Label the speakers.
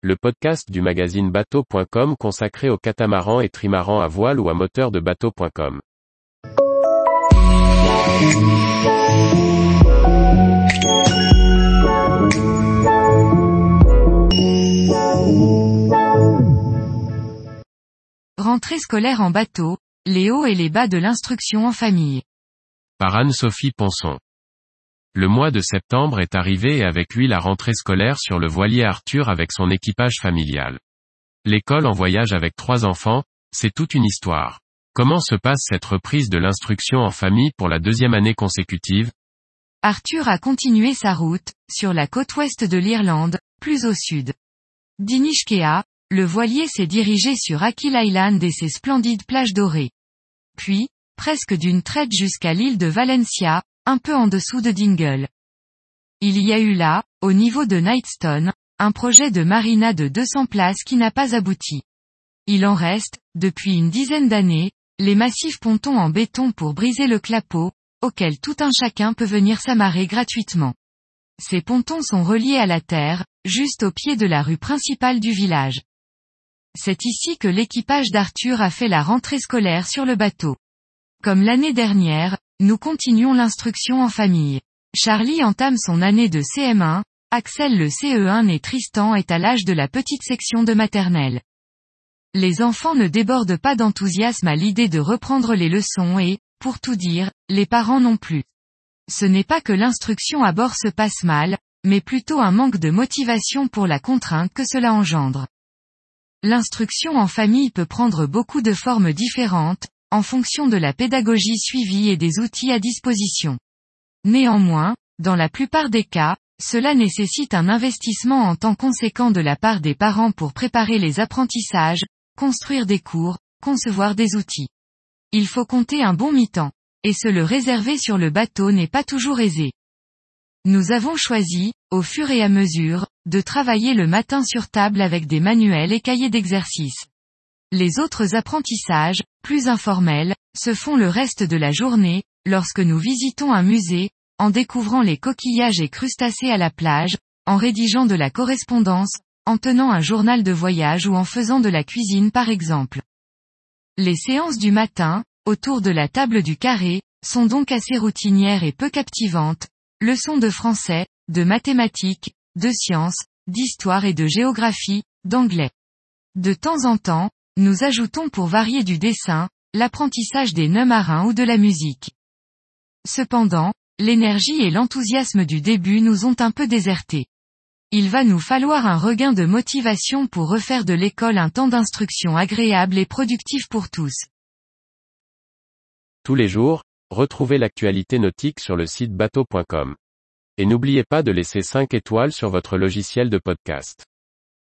Speaker 1: le podcast du magazine bateau.com consacré aux catamarans et trimarans à voile ou à moteur de bateau.com.
Speaker 2: Rentrée scolaire en bateau, les hauts et les bas de l'instruction en famille.
Speaker 1: Par Anne-Sophie Ponson. Le mois de septembre est arrivé et avec lui la rentrée scolaire sur le voilier Arthur avec son équipage familial. L'école en voyage avec trois enfants, c'est toute une histoire. Comment se passe cette reprise de l'instruction en famille pour la deuxième année consécutive?
Speaker 2: Arthur a continué sa route, sur la côte ouest de l'Irlande, plus au sud. D'Inishkea, le voilier s'est dirigé sur Akil Island et ses splendides plages dorées. Puis, presque d'une traite jusqu'à l'île de Valencia, un peu en dessous de Dingle. Il y a eu là, au niveau de Nightstone, un projet de marina de 200 places qui n'a pas abouti. Il en reste, depuis une dizaine d'années, les massifs pontons en béton pour briser le clapot, auquel tout un chacun peut venir s'amarrer gratuitement. Ces pontons sont reliés à la terre, juste au pied de la rue principale du village. C'est ici que l'équipage d'Arthur a fait la rentrée scolaire sur le bateau. Comme l'année dernière, nous continuons l'instruction en famille. Charlie entame son année de CM1, Axel le CE1 et Tristan est à l'âge de la petite section de maternelle. Les enfants ne débordent pas d'enthousiasme à l'idée de reprendre les leçons et, pour tout dire, les parents non plus. Ce n'est pas que l'instruction à bord se passe mal, mais plutôt un manque de motivation pour la contrainte que cela engendre. L'instruction en famille peut prendre beaucoup de formes différentes, en fonction de la pédagogie suivie et des outils à disposition. Néanmoins, dans la plupart des cas, cela nécessite un investissement en temps conséquent de la part des parents pour préparer les apprentissages, construire des cours, concevoir des outils. Il faut compter un bon mi-temps. Et se le réserver sur le bateau n'est pas toujours aisé. Nous avons choisi, au fur et à mesure, de travailler le matin sur table avec des manuels et cahiers d'exercice. Les autres apprentissages, plus informels, se font le reste de la journée, lorsque nous visitons un musée, en découvrant les coquillages et crustacés à la plage, en rédigeant de la correspondance, en tenant un journal de voyage ou en faisant de la cuisine par exemple. Les séances du matin, autour de la table du carré, sont donc assez routinières et peu captivantes, leçons de français, de mathématiques, de sciences, d'histoire et de géographie, d'anglais. De temps en temps, nous ajoutons pour varier du dessin, l'apprentissage des nœuds marins ou de la musique. Cependant, l'énergie et l'enthousiasme du début nous ont un peu désertés. Il va nous falloir un regain de motivation pour refaire de l'école un temps d'instruction agréable et productif pour tous.
Speaker 1: Tous les jours, retrouvez l'actualité nautique sur le site bateau.com. Et n'oubliez pas de laisser 5 étoiles sur votre logiciel de podcast.